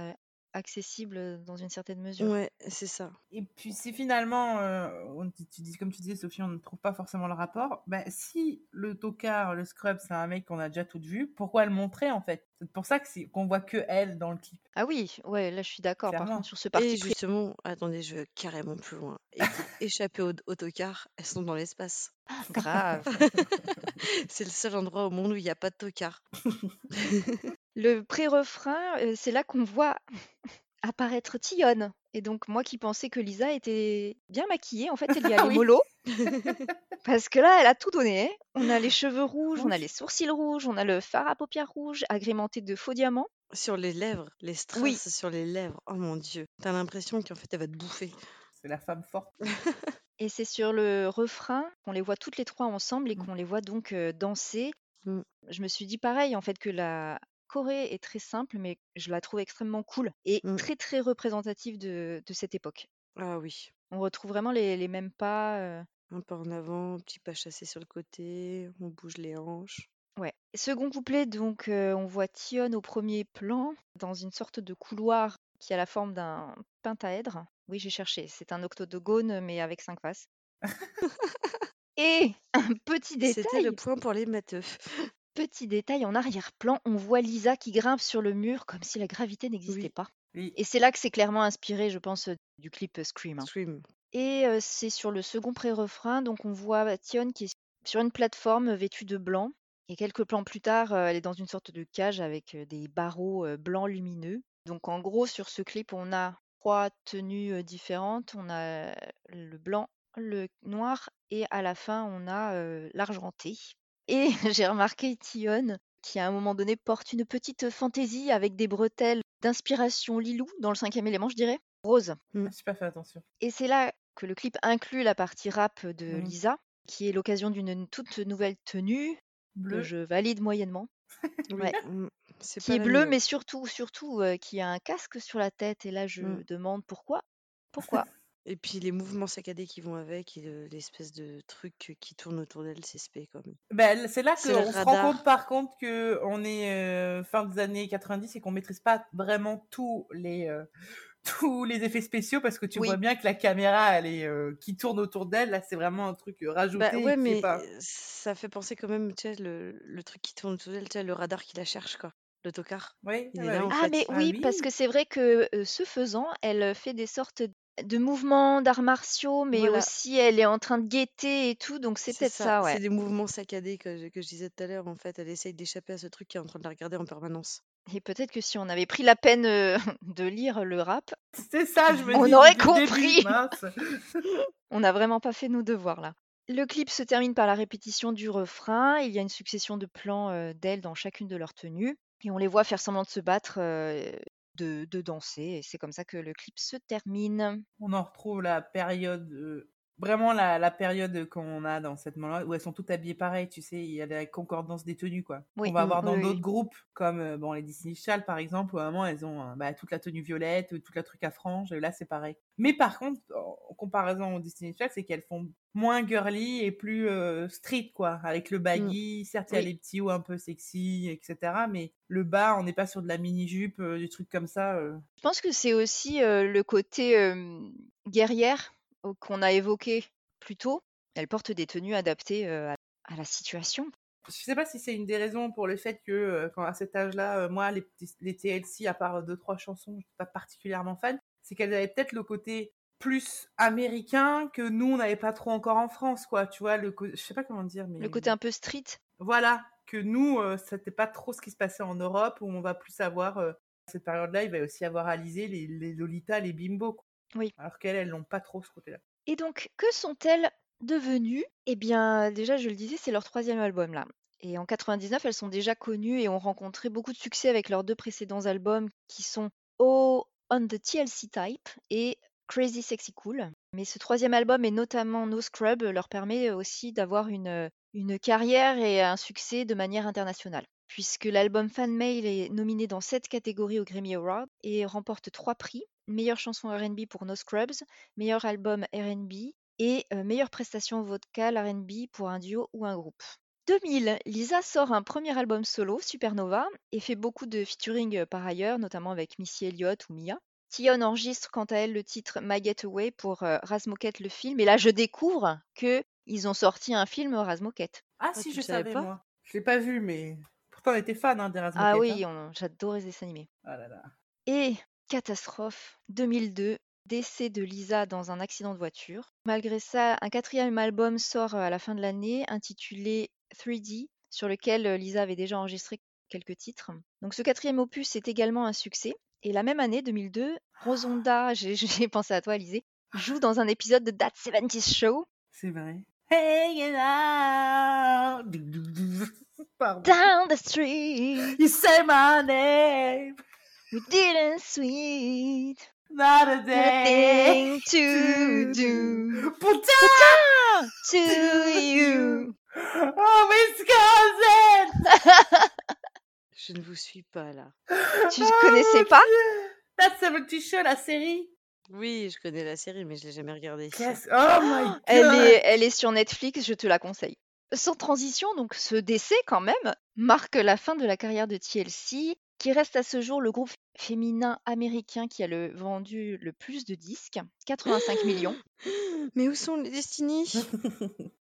accessible dans une certaine mesure. Ouais, c'est ça. Et puis si finalement, euh, on- tu, dis, comme tu disais Sophie, on ne trouve pas forcément le rapport, bah, si le tocard, le scrub, c'est un mec qu'on a déjà toutes vu, pourquoi le montrer en fait? C'est pour ça que c'est qu'on voit que elle dans le clip. Ah oui, ouais, là je suis d'accord. Par Clairement. contre, sur ce Et parti pris, justement, attendez, je vais carrément plus loin. Et pour échapper au autocar, elles sont dans l'espace. grave. C'est le seul endroit au monde où il n'y a pas de tocard. Le pré-refrain, euh, c'est là qu'on voit apparaître Tion. Et donc, moi qui pensais que Lisa était bien maquillée, en fait, elle y allait Oui. mollo. Parce que là, elle a tout donné. hein. On a les cheveux rouges, on a les sourcils rouges, on a le fard à paupières rouges agrémenté de faux diamants. Sur les lèvres, les strass Oui. sur les lèvres. Oh mon dieu. T'as l'impression qu'en fait, elle va te bouffer. C'est la femme forte. Et c'est sur le refrain qu'on les voit toutes les trois ensemble et Mm. qu'on les voit donc danser. Mm. Je me suis dit pareil, en fait, que la choré est très simple, mais je la trouve extrêmement cool et Mm. très, très représentative de, de cette époque. Ah oui. On retrouve vraiment les, les mêmes pas. euh, Un pas en avant, petit pas chassé sur le côté, on bouge les hanches. Ouais. Second couplet, donc euh, on voit Tion au premier plan dans une sorte de couloir qui a la forme d'un pentaèdre. Oui, j'ai cherché. C'est un octogone mais avec cinq faces. Et un petit C'était détail, le point pour les matheux. Petit détail en arrière-plan, on voit Lisa qui grimpe sur le mur comme si la gravité n'existait Oui. pas. Oui. Et c'est là que c'est clairement inspiré, je pense, euh, du clip euh, Scream. hein. Scream. Et euh, c'est sur le second pré-refrain, donc on voit Tion qui est sur une plateforme vêtue de blanc. Et quelques plans plus tard, euh, elle est dans une sorte de cage avec euh, des barreaux euh, blancs lumineux. Donc en gros, sur ce clip, on a trois tenues euh, différentes. On a le blanc, le noir et à la fin, on a euh, l'argenté. Et j'ai remarqué Tion qui à un moment donné porte une petite fantaisie avec des bretelles d'inspiration Lilou dans le cinquième élément, je dirais, rose. Je pas fait attention. Et c'est là que le clip inclut la partie rap de Mhm. Lisa, qui est l'occasion d'une toute nouvelle tenue que Bleu. je valide moyennement. Ouais. mm, C'est qui pas est mieux. mais surtout, surtout euh, qui a un casque sur la tête. Et là, je Mm. demande pourquoi. Pourquoi? Et puis les mouvements saccadés qui vont avec et le- l'espèce de truc qui tourne autour d'elle, c'est spé quand même. Ben, c'est là C'est le qu'on se rend radar. compte par contre que on est euh, fin des années 90 et qu'on maîtrise pas vraiment tous les euh, tous les effets spéciaux parce que tu Oui. vois bien que la caméra elle est euh, qui tourne autour d'elle là c'est vraiment un truc euh, rajouté Bah et ouais, qui est mais pas euh, ça fait penser quand même, tu sais, le, le truc qui tourne autour d'elle, tu sais, le radar qui la cherche, quoi. l'autocar. Oui, Il ah est bah là, oui. en Ah fait. mais Ah oui, parce que c'est vrai que, ce faisant, elle, fait des sortes de mouvements d'arts martiaux, mais Voilà. aussi elle est en train de guetter et tout, donc c'est C'est peut-être ça, ça, c'est ouais. des mouvements saccadés que je que je disais tout à l'heure, en fait. Elle essaye d'échapper à ce truc qui est en train de la regarder en permanence. Et peut-être que si on avait pris la peine, heu, de lire le rap, C'est ça, je me on dis aurait depuis le début, compris. mince. On n'a vraiment pas fait nos devoirs là. Le clip se termine par la répétition du refrain. Il y a une succession de plans, d'elles dans chacune de leurs tenues et on les voit faire semblant de se battre, heu, de danser et c'est comme ça que le clip se termine. On en retrouve la période, heu, vraiment la la période qu'on a dans cette moment-là, où elles sont toutes habillées pareil, tu sais? Il y a la concordance des tenues, quoi. Oui, va Mmh, avoir oui, dans oui, d'autres oui. groupes comme, heu, bon, les Destiny's Child, par exemple, où à un moment elles ont, bah, toute la tenue violette, heu, tout la truc à franges, là c'est pareil. Mais par contre, en comparaison aux Destiny's Child, c'est qu'elles font moins girly et plus, heu, street, quoi, avec le Mmh. baggy. Certes, il y a les petits hauts un peu sexy et cetera, mais le bas, on n'est pas sur de la mini jupe, des trucs comme ça. Je pense que c'est aussi, le côté, guerrière, qu'on a évoqué plus tôt. Elles portent des tenues adaptées, à à la situation. Je sais pas si c'est une des raisons pour le fait que, quand à cet âge-là, moi les TLC, à part 2-3 chansons, j'étais pas particulièrement fan. C'est qu'elles avaient peut-être le côté plus américain que nous, on n'avait pas trop encore en France, quoi. Tu vois? Le je sais pas comment dire, Le mais côté un peu street. voilà, que nous, heu, c'était pas trop ce qui se passait en Europe où on va plus avoir, à cette période-là, il va aussi avoir Alizé, les les Lolita, les Bimbo, quoi. Oui. Alors qu'elles, elles l'ont pas trop ce côté-là. Et donc, que sont-elles devenues? Eh bien, déjà, je le disais, c'est leur 3e album là et en 99, elles sont déjà connues et ont rencontré beaucoup de succès avec leurs 2 précédents albums qui sont Oh on the TLC Type et Crazy Sexy Cool. Mais ce 3e album et notamment No Scrub leur permet aussi d'avoir une, une carrière et un succès de manière internationale. Puisque l'album Fan Mail est nominé dans 7 catégories aux Grammy Awards et remporte 3 prix: meilleure chanson R&B pour No Scrubs, meilleur album R&B et heu, meilleure prestation vocale R&B pour un duo ou un groupe. 2000, Lisa sort un 1er album solo, Supernova, et fait beaucoup de featuring, heu, par ailleurs, notamment avec Missy Elliott ou Mia. Tion enregistre quant à elle le titre My Getaway pour, heu, Razmoket le film et là je découvre qu'ils ont sorti un film Razmoket. Ah Ah, si, je savais savais pas? moi. Je l'ai pas vu, mais pourtant on était fan, hein, des Ah Razmoket, oui, hein. on j'adorais ce dessin animé. Ah là là. Et catastrophe, 2002, décès de Lisa dans un accident de voiture. Malgré ça, un 4e album sort, heu, à la fin de l'année intitulé 3D, sur lequel, heu, Lisa avait déjà enregistré quelques titres. Donc ce 4e opus est également un succès et la même année, 2002, Rosonda, j'ai pensé à toi Alizée, joue dans un épisode de That 70's Show. C'est vrai. Out. Pardon. Down the street, You say my name, we didn't sweet, not a day to do. Putain! To you. Oh, Wisconsin! Je ne vous suis pas là. Tu Oh, connaissais pas? Dieu! That 70 Show, la série? Oui, je connais la série, mais je l'ai jamais regardée. Qu'est-ce? Oh my god! Elle est, elle est sur Netflix, je te la conseille. Sans transition, donc ce décès quand même marque la fin de la carrière de TLC, qui reste à ce jour le groupe féminin américain qui a le, vendu le plus de disques, 85 millions. Mais où sont les Destiny?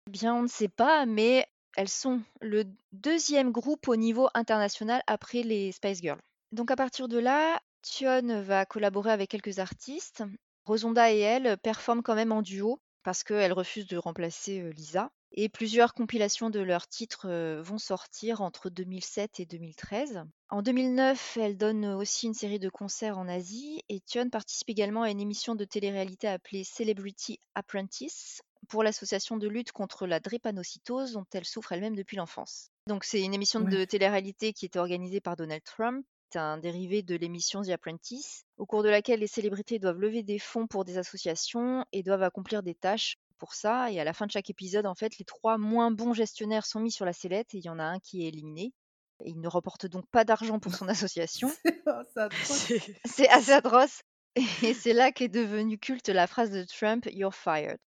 Eh bien, on ne sait pas, mais elles sont le deuxième groupe au niveau international après les Spice Girls. Donc à partir de là, Tion va collaborer avec quelques artistes. Rosonda et elle performent quand même en duo parce qu'elle refuse de remplacer euh, Lisa. Et plusieurs compilations de leurs titres euh, vont sortir entre 2007 et 2013. En 2009, elle donne aussi une série de concerts en Asie et Tion participe également à une émission de télé-réalité appelée Celebrity Apprentice pour l'association de lutte contre la drépanocytose dont elle souffre elle-même depuis l'enfance. Donc c'est une émission de télé-réalité qui était organisée par Donald Trump, c'est un dérivé de l'émission The Apprentice, au cours de laquelle les célébrités doivent lever des fonds pour des associations et doivent accomplir des tâches pour ça. Et à la fin de chaque épisode, en fait, les trois moins bons gestionnaires sont mis sur la sellette et il y en a un qui est éliminé. Et il ne reporte donc pas d'argent pour son association. Oh, c'est assez atroce. Et c'est là qu'est devenue culte la phrase de Trump You're fired.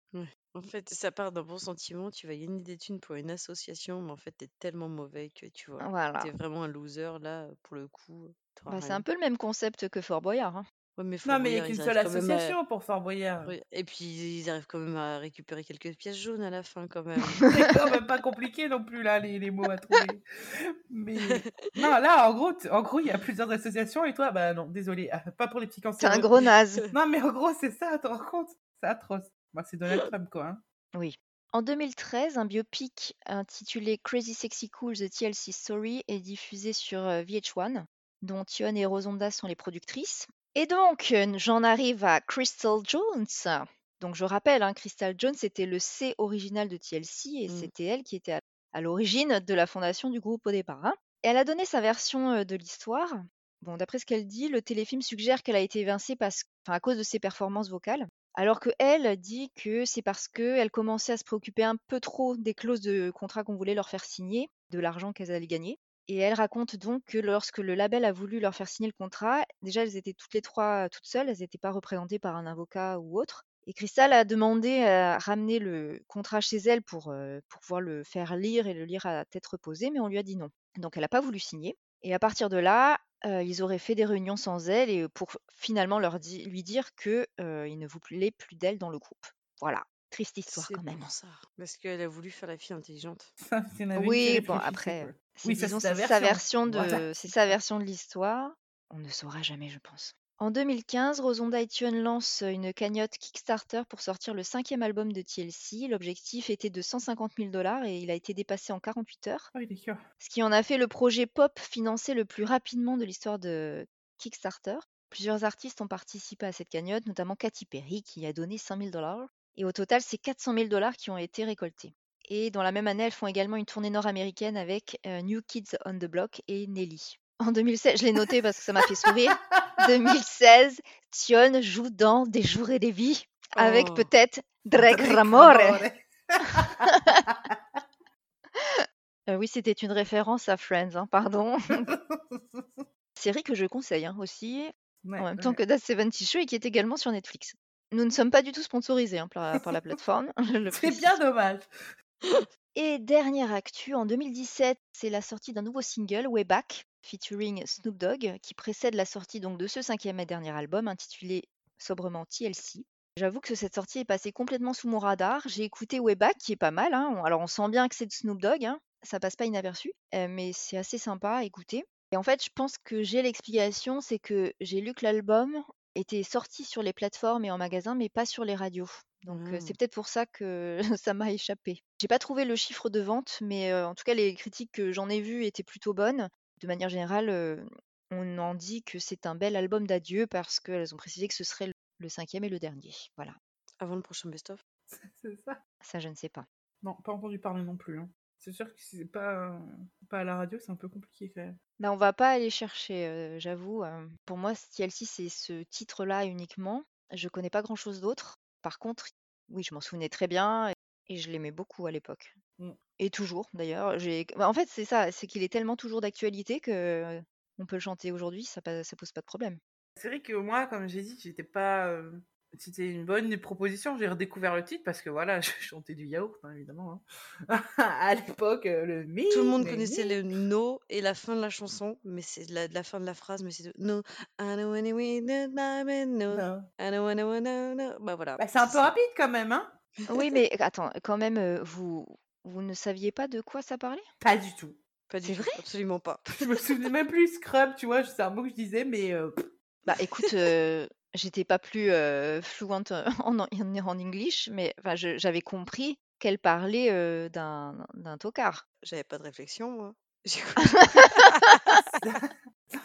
En fait, ça part d'un bon sentiment, tu vas gagner des thunes pour une association, mais en fait, t'es tellement mauvais que tu vois, Voilà. t'es vraiment un loser là, pour le coup, Bah, c'est un peu le même concept que Fort Boyard. hein. Ouais, mais Fort Non, mais il n'y a Boyard, qu'une ils seule arrivent quand même à... association pour Fort Boyard. Oui, Et puis ils arrivent quand même à récupérer quelques pièces jaunes à la fin quand même. C'est quand même pas compliqué non plus, là, les, les mots à trouver. Mais non, là, en gros, t- en gros, il y a plusieurs associations et toi, bah non, désolé, ah, pas pour les petits C'est cancers. un gros naze. Non, mais en gros, c'est ça, tu te rends compte? C'est atroce. Bah, c'est Donald Trump, quoi. hein. Oui. En 2013, un biopic intitulé Crazy Sexy Cool The TLC Story est diffusé sur euh, VH1, dont Tion et Rosonda sont les productrices. Et donc, euh, j'en arrive à Crystal Jones. Donc, je rappelle, hein, Crystal Jones était le C original de TLC et Mm. c'était elle qui était à, à l'origine de la fondation du groupe au départ. hein. Et elle a donné sa version euh, de l'histoire. Bon, d'après ce qu'elle dit, le téléfilm suggère qu'elle a été évincée parce, enfin, à cause de ses performances vocales. Alors que elle dit que c'est parce qu'elle commençait à se préoccuper un peu trop des clauses de contrat qu'on voulait leur faire signer, de l'argent qu'elles allaient gagner. Et elle raconte donc que lorsque le label a voulu leur faire signer le contrat, déjà elles étaient toutes les trois toutes seules, elles n'étaient pas représentées par un avocat ou autre. Et Crystal a demandé à ramener le contrat chez elle pour, pour pouvoir le faire lire et le lire à tête reposée, mais on lui a dit non. Donc elle n'a pas voulu signer. Et à partir de là, ils auraient fait des réunions sans elle et pour finalement leur lui dire que ne voulait plus d'elle dans le groupe. Voilà, triste histoire quand même. ça. Parce qu'elle a voulu faire la fille intelligente. Oui, bon après, c'est, Oui, sa version. de, Voilà. c'est sa version de l'histoire. On ne saura jamais, je pense. En 2015, Rosonda et Tion lancent une cagnotte Kickstarter pour sortir le cinquième album de TLC. L'objectif était de 150 000 dollars et il a été dépassé en 48 heures, d'accord. ce qui en a fait le projet pop financé le plus rapidement de l'histoire de Kickstarter. Plusieurs artistes ont participé à cette cagnotte, notamment Katy Perry qui a donné 5 000 dollars. Et au total, c'est 400 000 dollars qui ont été récoltés. Et dans la même année, elles font également une tournée nord-américaine avec euh, New Kids on the Block et Nelly. En 2016, je l'ai noté parce que ça m'a fait sourire. 2016, Tion joue dans Des jours et des vies avec Oh. peut-être Drake Drake Ramore. Ramore. Euh, oui, c'était une référence à Friends, hein, pardon. Série que je conseille hein, aussi, Ouais, en même temps que That 70 Show et qui est également sur Netflix. Nous ne sommes pas du tout sponsorisés hein, par, par la plateforme, C'est bien dommage. Et dernière actu, en 2017, c'est la sortie d'un nouveau single, Way Back, featuring Snoop Dogg, qui précède la sortie donc de ce cinquième et dernier album intitulé sobrement TLC. J'avoue que cette sortie est passée complètement sous mon radar. J'ai écouté Way Back, qui est pas mal. hein. Alors on sent bien que c'est de Snoop Dogg, hein. ça passe pas inaperçu, euh, mais c'est assez sympa à écouter. Et en fait, je pense que j'ai l'explication, c'est que j'ai lu que l'album était sorti sur les plateformes et en magasin, mais pas sur les radios. Donc euh, c'est peut-être pour ça que ça m'a échappé. J'ai pas trouvé le chiffre de vente, mais euh, en tout cas les critiques que j'en ai vues étaient plutôt bonnes. De manière générale, euh, on en dit que c'est un bel album d'adieu parce qu'elles ont précisé que ce serait le- le cinquième et le dernier. Voilà, Avant le prochain best-of. C'est ça. ça je ne sais pas. Non, pas entendu parler non plus. hein. C'est sûr que si c'est pas, pas à la radio, c'est un peu compliqué quand même. Bah, on va pas aller chercher, euh, j'avoue. euh, pour moi, TLC, c'est ce titre-là uniquement. Je connais pas grand-chose d'autre. Par contre, oui, je m'en souvenais très bien et, je l'aimais beaucoup à l'époque. Mm. Et toujours, d'ailleurs. Bah, en fait, c'est ça, c'est qu'il est tellement toujours d'actualité que euh, on peut le chanter aujourd'hui, ça, ça pose pas de problème. C'est vrai que moi, comme j'ai dit, j'étais pas. euh, C'était une bonne proposition. J'ai redécouvert le titre parce que voilà, je chantais du yaourt, hein, évidemment. hein. à l'époque, euh, le mi. Tout le monde connaissait mi. le no et la fin de la chanson, mais c'est la, la fin de la phrase, mais c'est no. I know any way that I'm in, no. Non. I I know, I know. Bah voilà. Bah, c'est un peu rapide quand même, hein Oui, mais attends, quand même, euh, vous, vous ne saviez pas de quoi ça parlait? Pas du tout. Pas du C'est tout, vrai? absolument pas. Je me souvenais même plus Scrub, tu vois, c'est un mot que je disais, mais euh, Bah écoute, euh, j'étais pas plus euh, fluente en, en, en English, mais enfin, je- j'avais compris qu'elle parlait euh, d'un d'un tocard. J'avais pas de réflexion, moi. J'ai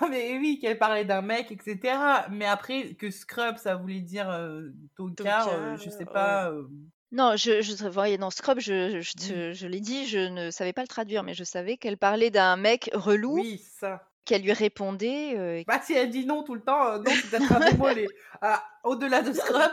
non, mais oui, qu'elle parlait d'un mec, etc. Mais après, que Scrub, ça voulait dire euh, tocard, euh, je sais pas. euh, Non, je, je voyais dans Scrub, je, je, je te- je l'ai dit, je ne savais pas le traduire, mais je savais qu'elle parlait d'un mec relou, Oui, ça. Qu'elle lui répondait. euh, Bah, si elle dit non tout le temps, euh, non, c'est peut-être un des mots les... ah, au-delà de Scrub,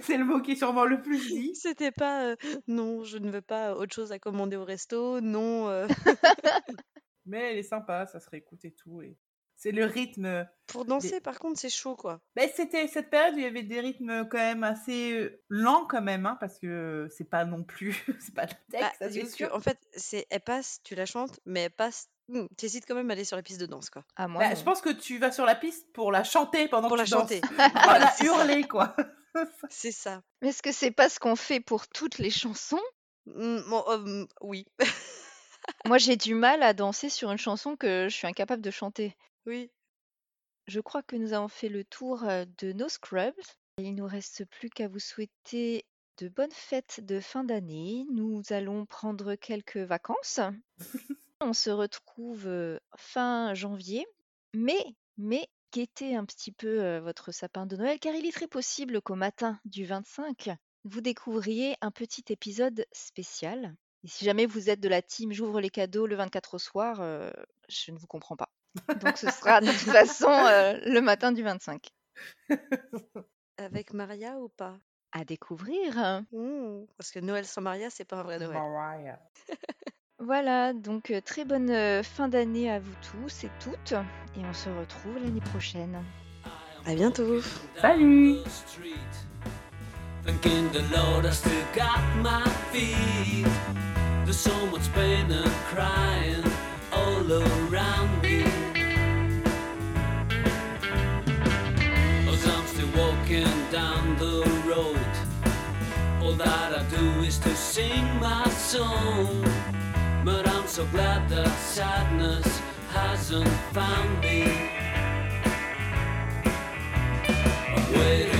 c'est le mot qui est sûrement le plus dit. C'était pas euh, non, je ne veux pas autre chose à commander au resto, non. euh, Mais elle est sympa, ça se réécoute et tout. Et... C'est le rythme. Pour danser, par contre, c'est chaud, quoi. Mais c'était cette période où il y avait des rythmes quand même assez lents quand même, hein, parce que c'est pas non plus, c'est pas Bah, ça que, en fait, c'est elle passe, tu la chantes, mais elle passe Mmh, T'hésites quand même à aller sur la piste de danse, quoi. Ah, moi, Bah, non. je pense que tu vas sur la piste pour la chanter pendant Pour que la tu danses. chanter. Voilà, c'est ça. hurler, quoi. C'est ça. Mais est-ce que c'est pas ce qu'on fait pour toutes les chansons? Mmh, bon, euh, mmh, oui. Moi, j'ai du mal à danser sur une chanson que je suis incapable de chanter. oui. Je crois que nous avons fait le tour euh, de nos scrubs. Il nous reste plus qu'à vous souhaiter de bonnes fêtes de fin d'année. Nous allons prendre quelques vacances. On se retrouve fin janvier. Mais, mais, guettez un petit peu votre sapin de Noël, car il est très possible qu'au matin du 25, vous découvriez un petit épisode spécial. Et si jamais vous êtes de la team J'ouvre les cadeaux le 24 au soir, euh, je ne vous comprends pas. Donc ce sera de toute façon euh, le matin du 25. Avec Maria ou pas? À découvrir. Mmh, Parce que Noël sans Maria, c'est pas un vrai Noël. Mariah. Voilà, donc euh, très bonne euh, fin d'année à vous tous et toutes. Et on se retrouve l'année prochaine. À bientôt. Salut Thanking the Lord I still got my feet. There's so much pain and crying all around me. As I'm still walking down the road, all that I do is to sing my song. But I'm so glad that sadness hasn't found me. I'm waiting